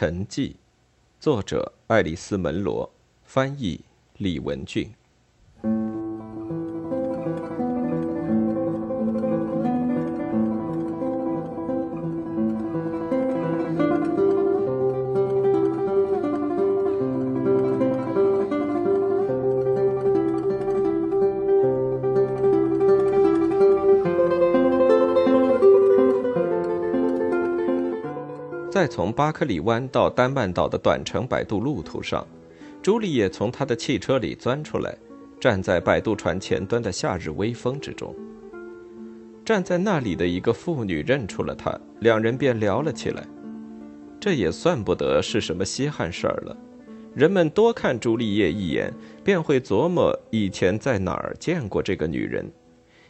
沉寂，作者爱丽丝·门罗，翻译李文俊。从巴克里湾到丹曼岛的短程摆渡路途上，朱丽叶从他的汽车里钻出来，站在摆渡船前端的夏日微风之中。站在那里的一个妇女认出了他，两人便聊了起来。这也算不得是什么稀罕事儿了。人们多看朱丽叶一眼，便会琢磨以前在哪儿见过这个女人，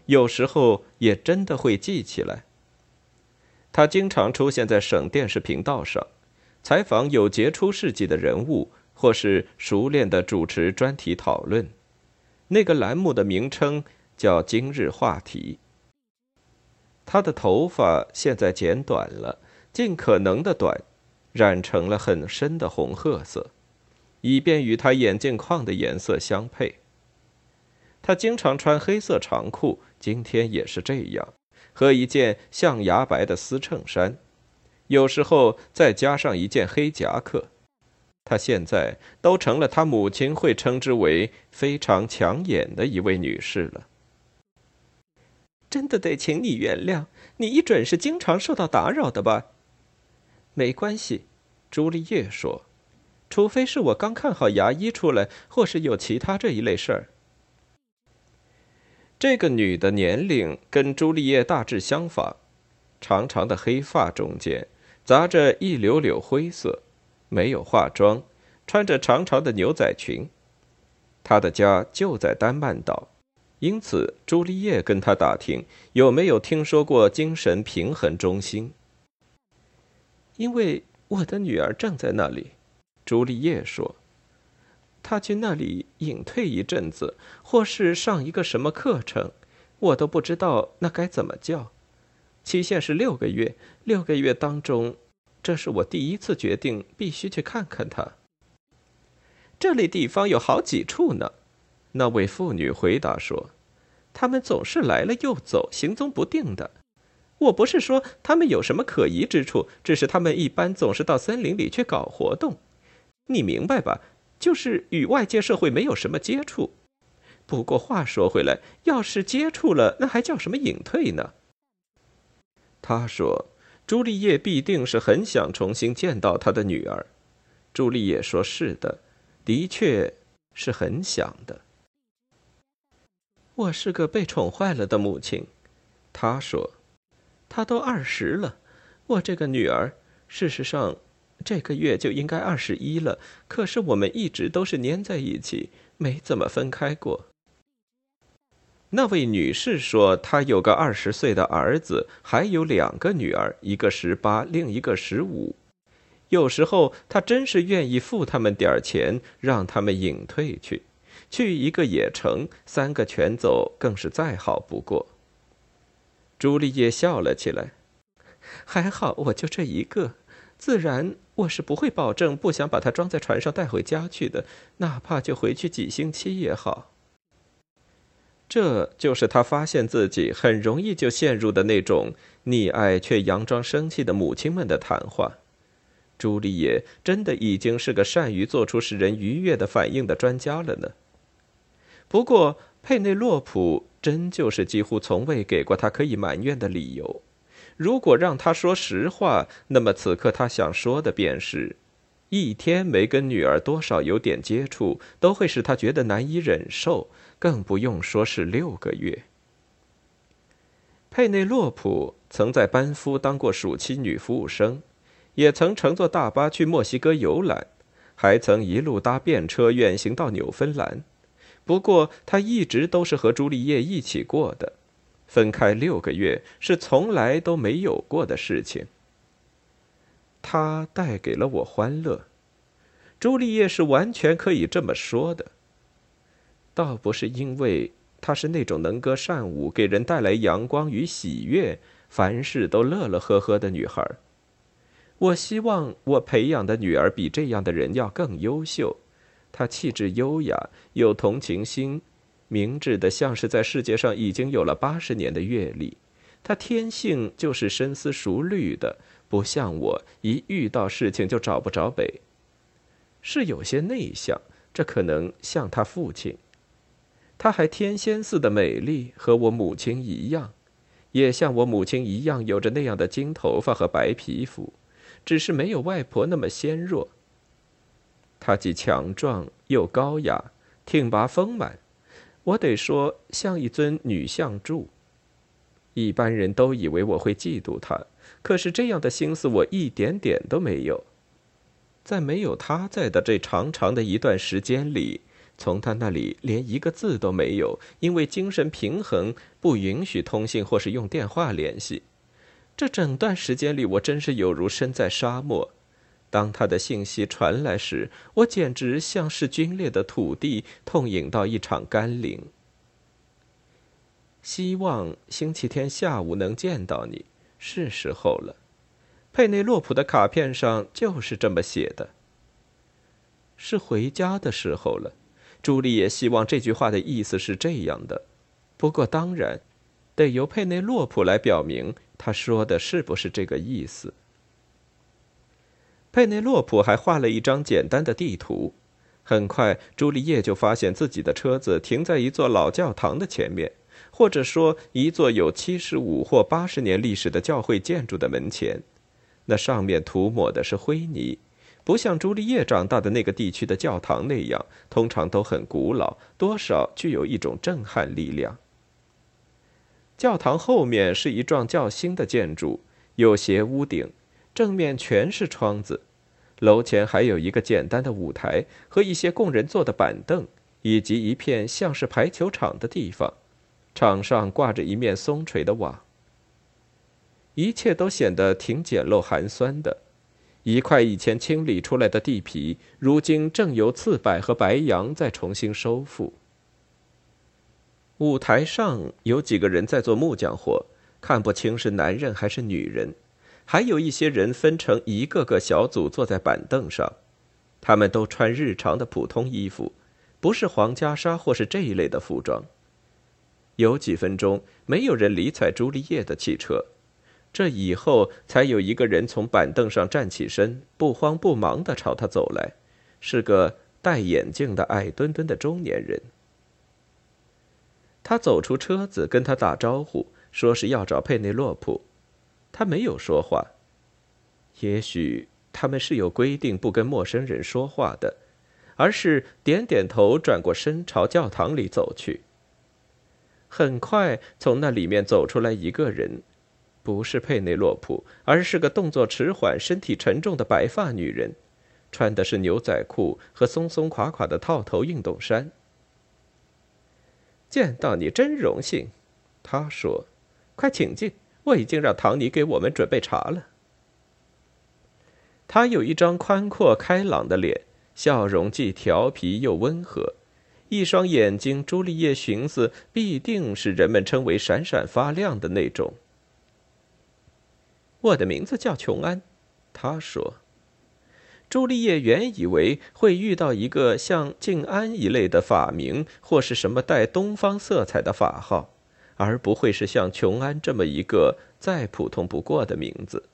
有时候也真的会记起来。他经常出现在省电视频道上，采访有杰出事迹的人物，或是熟练的主持专题讨论。那个栏目的名称叫“今日话题”。他的头发现在剪短了，尽可能的短，染成了很深的红褐色，以便与他眼镜框的颜色相配。他经常穿黑色长裤，今天也是这样。和一件象牙白的丝衬衫，有时候再加上一件黑夹克，她现在都成了她母亲会称之为非常抢眼的一位女士了。真的得请你原谅，你一准是经常受到打扰的吧？没关系，朱丽叶说，除非是我刚看好牙医出来，或是有其他这一类事儿。这个女的年龄跟朱丽叶大致相仿，长长的黑发中间杂着一绺绺灰色，没有化妆，穿着长长的牛仔裙。她的家就在丹曼岛，因此朱丽叶跟她打听有没有听说过精神平衡中心。因为我的女儿正在那里，朱丽叶说。他去那里隐退一阵子，或是上一个什么课程，我都不知道那该怎么叫。期限是六个月，六个月当中，这是我第一次决定必须去看看他。这类地方有好几处呢，那位妇女回答说：“他们总是来了又走，行踪不定的。我不是说他们有什么可疑之处，只是他们一般总是到森林里去搞活动，你明白吧？”就是与外界社会没有什么接触。不过话说回来，要是接触了，那还叫什么隐退呢？他说：“朱丽叶必定是很想重新见到她的女儿。”朱丽叶说：“是的，的确是很想的。”我是个被宠坏了的母亲，他说：“她都二十了，我这个女儿，事实上。”这个月就应该二十一了，可是我们一直都是粘在一起，没怎么分开过。那位女士说，她有个二十岁的儿子，还有两个女儿，一个十八，另一个十五。有时候她真是愿意付他们点钱，让他们隐退去，去一个也成，三个全走更是再好不过。朱丽叶笑了起来，还好我就这一个。自然，我是不会保证不想把它装在船上带回家去的，哪怕就回去几星期也好。这就是他发现自己很容易就陷入的那种溺爱却佯装生气的母亲们的谈话。朱丽叶真的已经是个善于做出使人愉悦的反应的专家了呢。不过，佩内洛普真就是几乎从未给过他可以埋怨的理由。如果让他说实话，那么此刻他想说的便是：一天没跟女儿多少有点接触，都会使他觉得难以忍受，更不用说是六个月。佩内洛普曾在班夫当过暑期女服务生，也曾乘坐大巴去墨西哥游览，还曾一路搭便车远行到纽芬兰。不过，他一直都是和朱丽叶一起过的。分开六个月是从来都没有过的事情。他带给了我欢乐，朱丽叶是完全可以这么说的。倒不是因为她是那种能歌善舞、给人带来阳光与喜悦、凡事都乐乐呵呵的女孩，我希望我培养的女儿比这样的人要更优秀。她气质优雅，有同情心，明智的像是在世界上已经有了八十年的阅历。他天性就是深思熟虑的，不像我一遇到事情就找不着北。是有些内向，这可能像他父亲。他还天仙似的美丽，和我母亲一样，也像我母亲一样有着那样的金头发和白皮肤。只是没有外婆那么纤弱。她既强壮又高雅，挺拔丰满，我得说像一尊女像柱。一般人都以为我会嫉妒她，可是这样的心思我一点点都没有。在没有她在的这长长的一段时间里，从她那里连一个字都没有，因为精神平衡不允许通信或是用电话联系。这整段时间里，我真是有如身在沙漠。当他的信息传来时，我简直像是皲裂的土地，痛饮到一场甘霖。希望星期天下午能见到你，是时候了。佩内洛普的卡片上就是这么写的。是回家的时候了。朱莉也希望这句话的意思是这样的，不过当然，得由佩内洛普来表明。他说的是不是这个意思？佩内洛普还画了一张简单的地图。很快，朱丽叶就发现自己的车子停在一座老教堂的前面，或者说一座有七十五或八十年历史的教会建筑的门前。那上面涂抹的是灰泥，不像朱丽叶长大的那个地区的教堂那样，通常都很古老，多少具有一种震撼力量。教堂后面是一幢较新的建筑，有斜屋顶，正面全是窗子。楼前还有一个简单的舞台和一些供人坐的板凳，以及一片像是排球场的地方，场上挂着一面松垂的网。一切都显得挺简陋寒酸的。一块以前清理出来的地皮，如今正由刺柏和白杨在重新收复。舞台上有几个人在做木匠活，看不清是男人还是女人。还有一些人分成一个个小组坐在板凳上，他们都穿日常的普通衣服，不是黄袈裟或是这一类的服装。有几分钟，没有人理睬朱丽叶的汽车。这以后，才有一个人从板凳上站起身，不慌不忙地朝他走来，是个戴眼镜的矮墩墩的中年人。他走出车子，跟他打招呼，说是要找佩内洛普。他没有说话。也许他们是有规定不跟陌生人说话的，而是点点头，转过身朝教堂里走去。很快，从那里面走出来一个人，不是佩内洛普，而是个动作迟缓、身体沉重的白发女人，穿的是牛仔裤和松松垮垮的套头运动衫。见到你真荣幸，他说：“快请进，我已经让唐尼给我们准备茶了。”他有一张宽阔开朗的脸，笑容既调皮又温和，一双眼睛，朱丽叶寻思必定是人们称为闪闪发亮的那种。我的名字叫琼安，他说。朱丽叶原以为会遇到一个像静安一类的法名，或是什么带东方色彩的法号，而不会是像琼安这么一个再普通不过的名字。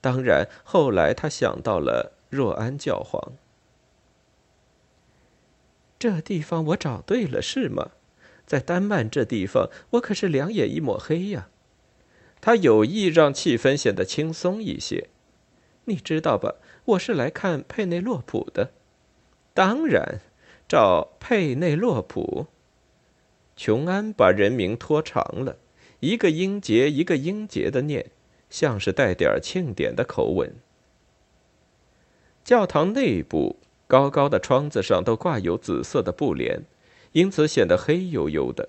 当然，后来他想到了若安教皇。这地方我找对了，是吗？在丹麦这地方，我可是两眼一抹黑呀。他有意让气氛显得轻松一些，你知道吧？我是来看佩内洛普的，当然，找佩内洛普。琼安把人名拖长了，一个音节一个音节的念，像是带点庆典的口吻。教堂内部高高的窗子上都挂有紫色的布帘，因此显得黑黝黝的。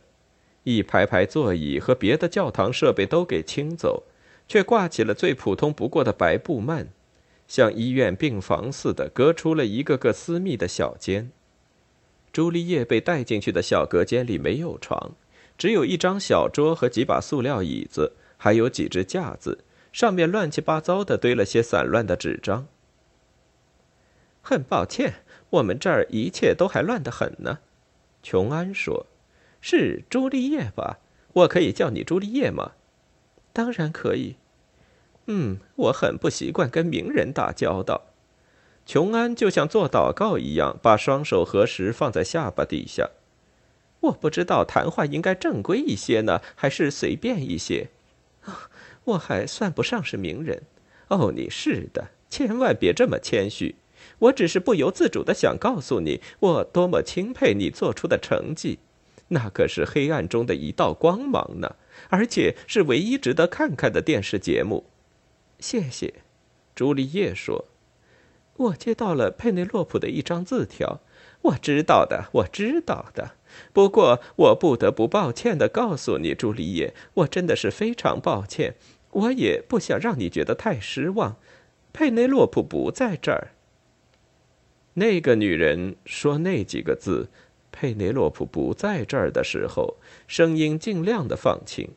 一排排座椅和别的教堂设备都给清走，却挂起了最普通不过的白布幔。像医院病房似的，隔出了一个个私密的小间。朱丽叶被带进去的小隔间里没有床，只有一张小桌和几把塑料椅子，还有几只架子，上面乱七八糟的堆了些散乱的纸张。很抱歉，我们这儿一切都还乱得很呢。琼安说：“是朱丽叶吧？我可以叫你朱丽叶吗？”“当然可以。”“嗯，我很不习惯跟名人打交道。”琼安就像做祷告一样，把双手合十放在下巴底下。我不知道谈话应该正规一些呢，还是随便一些。我还算不上是名人。哦，你是的，千万别这么谦虚。我只是不由自主的想告诉你，我多么钦佩你做出的成绩。那可是黑暗中的一道光芒呢，而且是唯一值得看看的电视节目。谢谢，朱丽叶说。我接到了佩内洛普的一张字条。我知道的，我知道的。不过，我不得不抱歉的告诉你，朱丽叶，我真的是非常抱歉。我也不想让你觉得太失望。佩内洛普不在这儿。那个女人说那几个字“佩内洛普不在这儿”的时候，声音尽量的放轻。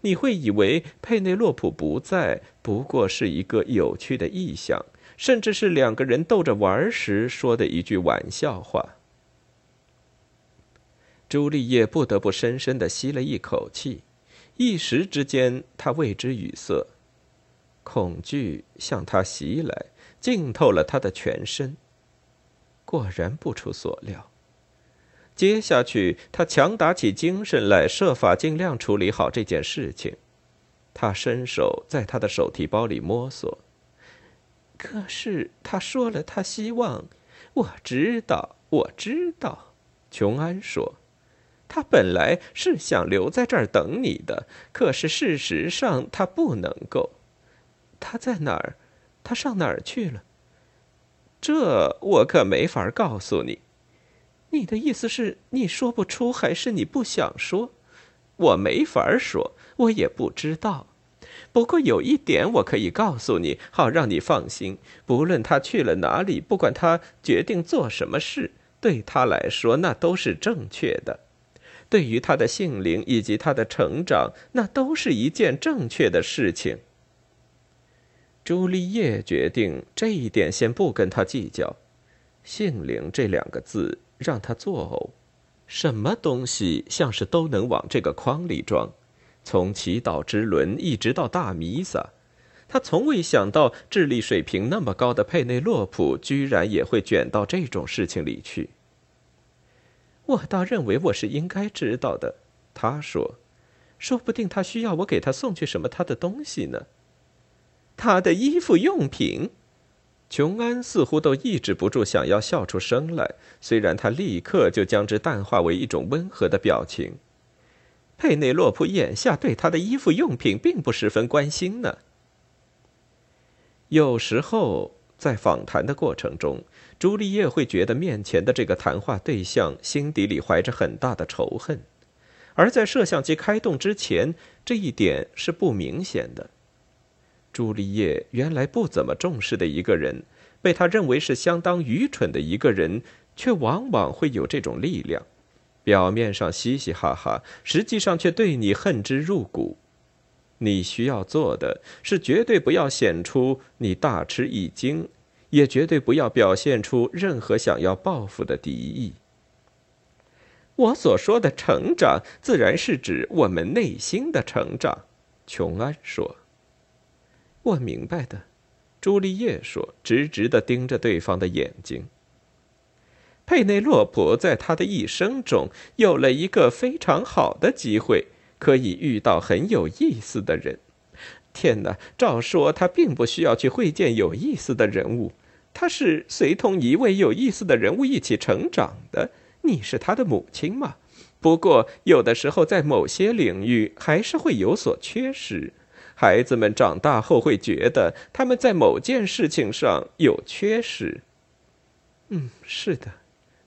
你会以为佩内洛普不在不过是一个有趣的意象，甚至是两个人逗着玩时说的一句玩笑话。朱丽叶不得不深深的吸了一口气，一时之间，她为之语塞，恐惧向她袭来，浸透了她的全身。果然不出所料。接下去，他强打起精神来，设法尽量处理好这件事情。他伸手在他的手提包里摸索，可是他说了，他希望。我知道，我知道。琼安说。他本来是想留在这儿等你的，可是事实上他不能够。他在哪儿？他上哪儿去了？这我可没法告诉你。你的意思是你说不出，还是你不想说？我没法说，我也不知道。不过有一点我可以告诉你，好让你放心：不论他去了哪里，不管他决定做什么事，对他来说那都是正确的。对于他的性灵以及他的成长，那都是一件正确的事情。朱丽叶决定这一点先不跟他计较。性灵这两个字让他作呕。什么东西像是都能往这个筐里装？从祈祷之轮一直到大弥撒，他从未想到智力水平那么高的佩内洛普居然也会卷到这种事情里去。我倒认为我是应该知道的，他说：“说不定他需要我给他送去什么他的东西呢？他的衣服用品。”琼安似乎都抑制不住想要笑出声来，虽然他立刻就将之淡化为一种温和的表情。佩内洛普眼下对他的衣服用品并不十分关心呢。有时候在访谈的过程中。朱丽叶会觉得面前的这个谈话对象心底里怀着很大的仇恨，而在摄像机开动之前，这一点是不明显的。朱丽叶原来不怎么重视的一个人，被他认为是相当愚蠢的一个人，却往往会有这种力量。表面上嘻嘻哈哈，实际上却对你恨之入骨。你需要做的是绝对不要显出你大吃一惊。也绝对不要表现出任何想要报复的敌意。我所说的成长，自然是指我们内心的成长。”琼安说。“我明白的。”朱丽叶说，直直的盯着对方的眼睛。佩内洛普在他的一生中有了一个非常好的机会，可以遇到很有意思的人。天哪！照说他并不需要去会见有意思的人物，他是随同一位有意思的人物一起成长的。你是他的母亲吗？不过有的时候在某些领域还是会有所缺失。孩子们长大后会觉得他们在某件事情上有缺失。嗯，是的，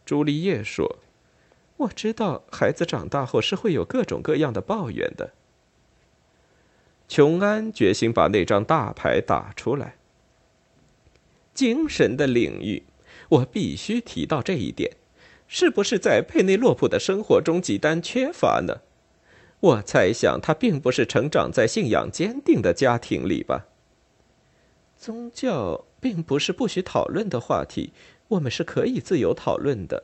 朱丽叶说：“我知道孩子长大后是会有各种各样的抱怨的。”琼安决心把那张大牌打出来。精神的领域，我必须提到这一点，是不是在佩内洛普的生活中极端缺乏呢？我猜想他并不是成长在信仰坚定的家庭里吧。宗教并不是不许讨论的话题，我们是可以自由讨论的。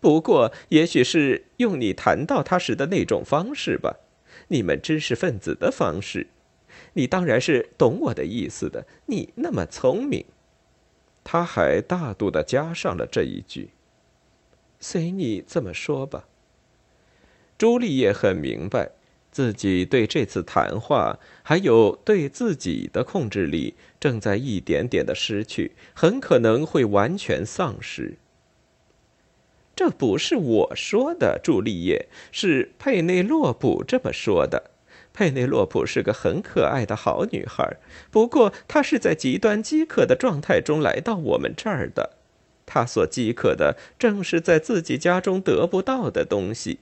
不过，也许是用你谈到他时的那种方式吧，你们知识分子的方式。你当然是懂我的意思的。你那么聪明。他还大度的加上了这一句：“随你这么说吧。”朱丽叶很明白，自己对这次谈话还有对自己的控制力正在一点点的失去，很可能会完全丧失。这不是我说的，朱丽叶，是佩内洛普这么说的。佩内洛普是个很可爱的好女孩，不过她是在极端饥渴的状态中来到我们这儿的。她所饥渴的正是在自己家中得不到的东西。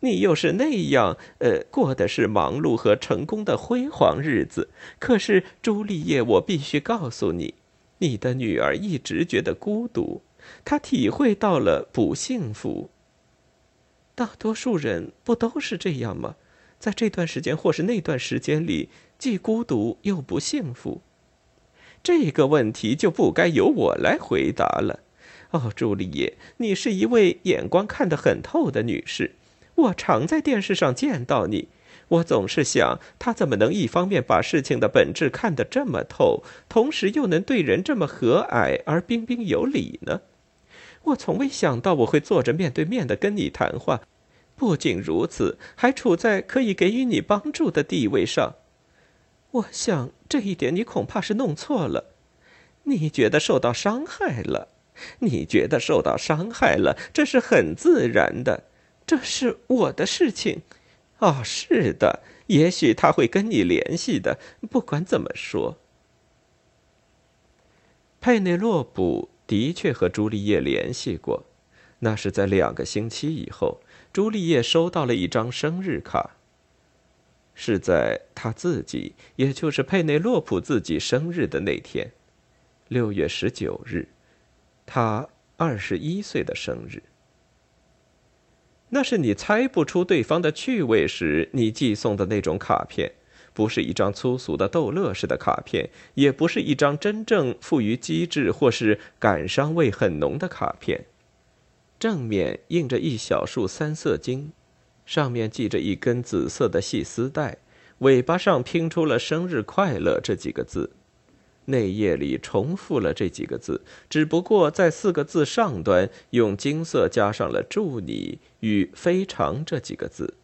你又是那样，呃，过的是忙碌和成功的辉煌日子。可是，朱丽叶，我必须告诉你，你的女儿一直觉得孤独，她体会到了不幸福。大多数人不都是这样吗？在这段时间或是那段时间里，既孤独又不幸福。这个问题就不该由我来回答了。哦，朱丽叶，你是一位眼光看得很透的女士。我常在电视上见到你，我总是想，他怎么能一方面把事情的本质看得这么透，同时又能对人这么和蔼而彬彬有礼呢？我从未想到我会坐着面对面的跟你谈话，不仅如此，还处在可以给予你帮助的地位上。我想这一点你恐怕是弄错了，你觉得受到伤害了，你觉得受到伤害了，这是很自然的。这是我的事情，哦，是的，也许他会跟你联系的。不管怎么说，佩内洛普的确和朱丽叶联系过，那是在两个星期以后，朱丽叶收到了一张生日卡。是在他自己，也就是佩内洛普自己生日的那天，六月十九日，他二十一岁的生日。那是你猜不出对方的趣味时你寄送的那种卡片，不是一张粗俗的逗乐式的卡片，也不是一张真正富于机智或是感伤味很浓的卡片。正面印着一小束三色金，上面系着一根紫色的细丝带，尾巴上拼出了“生日快乐”这几个字。内页里重复了这几个字，只不过在四个字上端用金色加上了“祝你”与“非常”这几个字，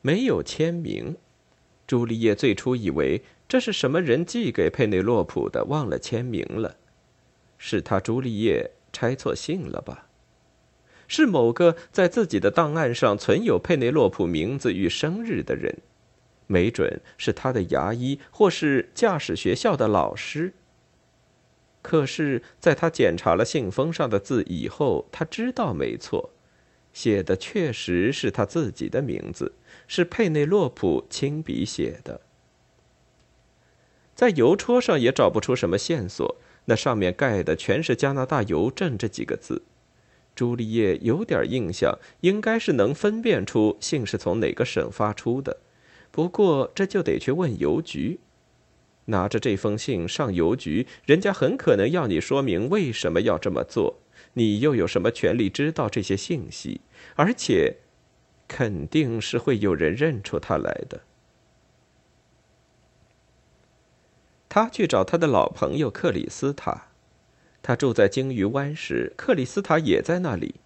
没有签名。朱丽叶最初以为这是什么人寄给佩内洛普的，忘了签名了。是他朱丽叶拆错信了吧？是某个在自己的档案上存有佩内洛普名字与生日的人。没准是他的牙医，或是驾驶学校的老师。可是，在他检查了信封上的字以后，他知道没错，写的确实是他自己的名字，是佩内洛普亲笔写的。在邮戳上也找不出什么线索，那上面盖的全是加拿大邮政这几个字。朱丽叶有点印象，应该是能分辨出信是从哪个省发出的。不过这就得去问邮局，拿着这封信上邮局，人家很可能要你说明为什么要这么做，你又有什么权利知道这些信息？而且，肯定是会有人认出他来的。他去找他的老朋友克里斯塔，他住在鲸鱼湾时，克里斯塔也在那里，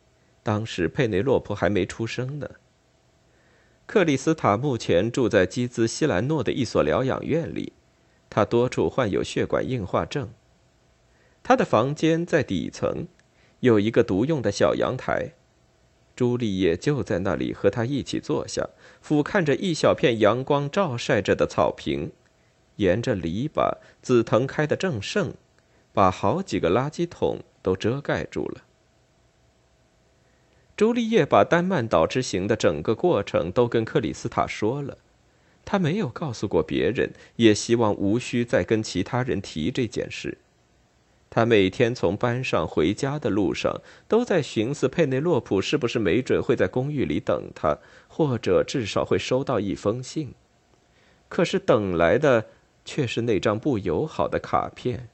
当时佩内洛普还没出生呢。克里斯塔目前住在基兹西兰诺的一所疗养院里，他多处患有血管硬化症。他的房间在底层，有一个独用的小阳台。朱丽叶就在那里和他一起坐下，俯瞰着一小片阳光照晒着的草坪，沿着篱笆，紫藤开得正盛，把好几个垃圾桶都遮盖住了。朱丽叶把丹曼岛之行的整个过程都跟克里斯塔说了，他没有告诉过别人，也希望无需再跟其他人提这件事。他每天从班上回家的路上，都在寻思佩内洛普是不是没准会在公寓里等他，或者至少会收到一封信。可是等来的却是那张不友好的卡片。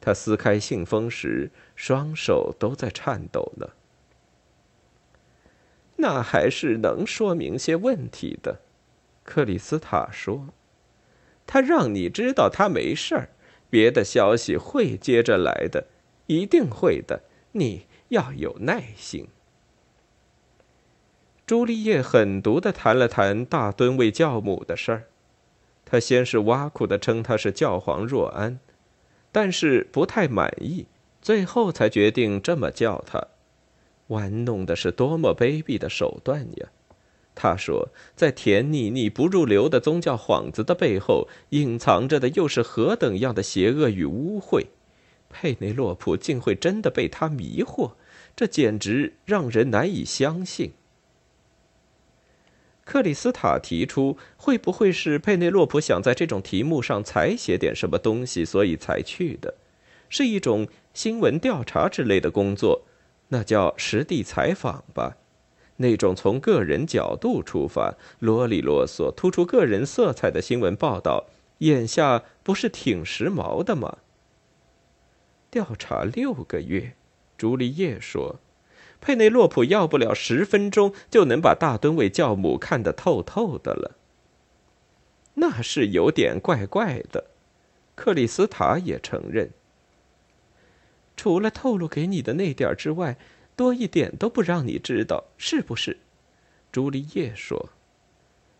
他撕开信封时，双手都在颤抖呢。那还是能说明些问题的，克里斯塔说。他让你知道他没事儿。别的消息会接着来的，一定会的。你要有耐心。朱丽叶狠毒的谈了谈大吨位教母的事儿，他先是挖苦的称他是教皇若安，但是不太满意，最后才决定这么叫他。玩弄的是多么卑鄙的手段呀！他说，在甜腻腻、不入流的宗教幌子的背后，隐藏着的又是何等样的邪恶与污秽？佩内洛普竟会真的被他迷惑，这简直让人难以相信。克里斯塔提出，会不会是佩内洛普想在这种题目上采写点什么东西，所以才去的？是一种新闻调查之类的工作，那叫实地采访吧。那种从个人角度出发、啰里啰嗦、突出个人色彩的新闻报道，眼下不是挺时髦的吗？调查六个月，朱丽叶说，佩内洛普要不了十分钟就能把大吨位教母看得透透的了。那是有点怪怪的，克里斯塔也承认。除了透露给你的那点之外。多一点都不让你知道，是不是？朱丽叶说：“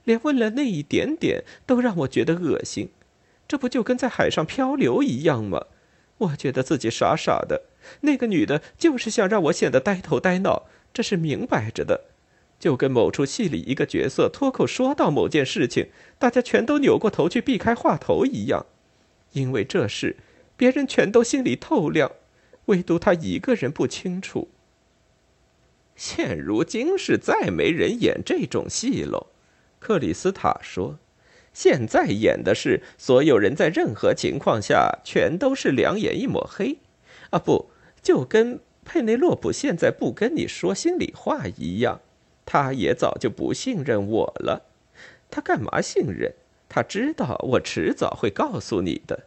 连问了那一点点都让我觉得恶心，这不就跟在海上漂流一样吗？我觉得自己傻傻的，那个女的就是想让我显得呆头呆脑，这是明摆着的，就跟某出戏里一个角色脱口说到某件事情，大家全都扭过头去避开话头一样，因为这事别人全都心里透亮，唯独他一个人不清楚。”现如今是再没人演这种戏喽，克里斯塔说：“现在演的是所有人在任何情况下全都是两眼一抹黑，啊不，就跟佩内洛普现在不跟你说心里话一样，他也早就不信任我了。他干嘛信任？他知道我迟早会告诉你的。”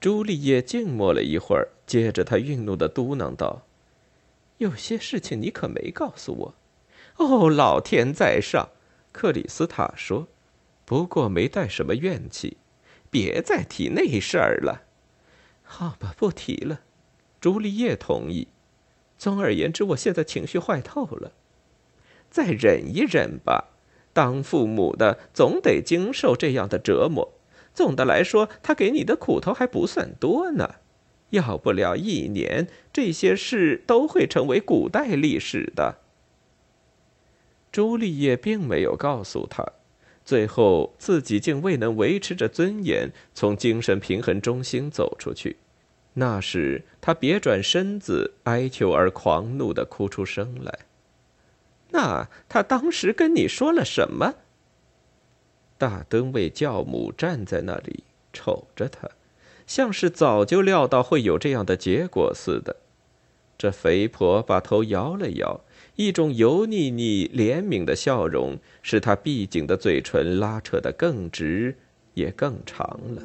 朱丽叶静默了一会儿，接着她愠怒的嘟囔道。有些事情你可没告诉我，哦，老天在上，克里斯塔说，不过没带什么怨气，别再提那事儿了。好吧，不提了。朱丽叶同意。总而言之，我现在情绪坏透了，再忍一忍吧。当父母的总得经受这样的折磨。总的来说，他给你的苦头还不算多呢。要不了一年，这些事都会成为古代历史的。朱丽叶并没有告诉他，最后自己竟未能维持着尊严，从精神平衡中心走出去。那时，他别转身子，哀求而狂怒的哭出声来。那他当时跟你说了什么？大灯为教母站在那里，瞅着他。像是早就料到会有这样的结果似的，这肥婆把头摇了摇，一种油腻腻、怜悯的笑容，使她闭紧的嘴唇拉扯得更直，也更长了。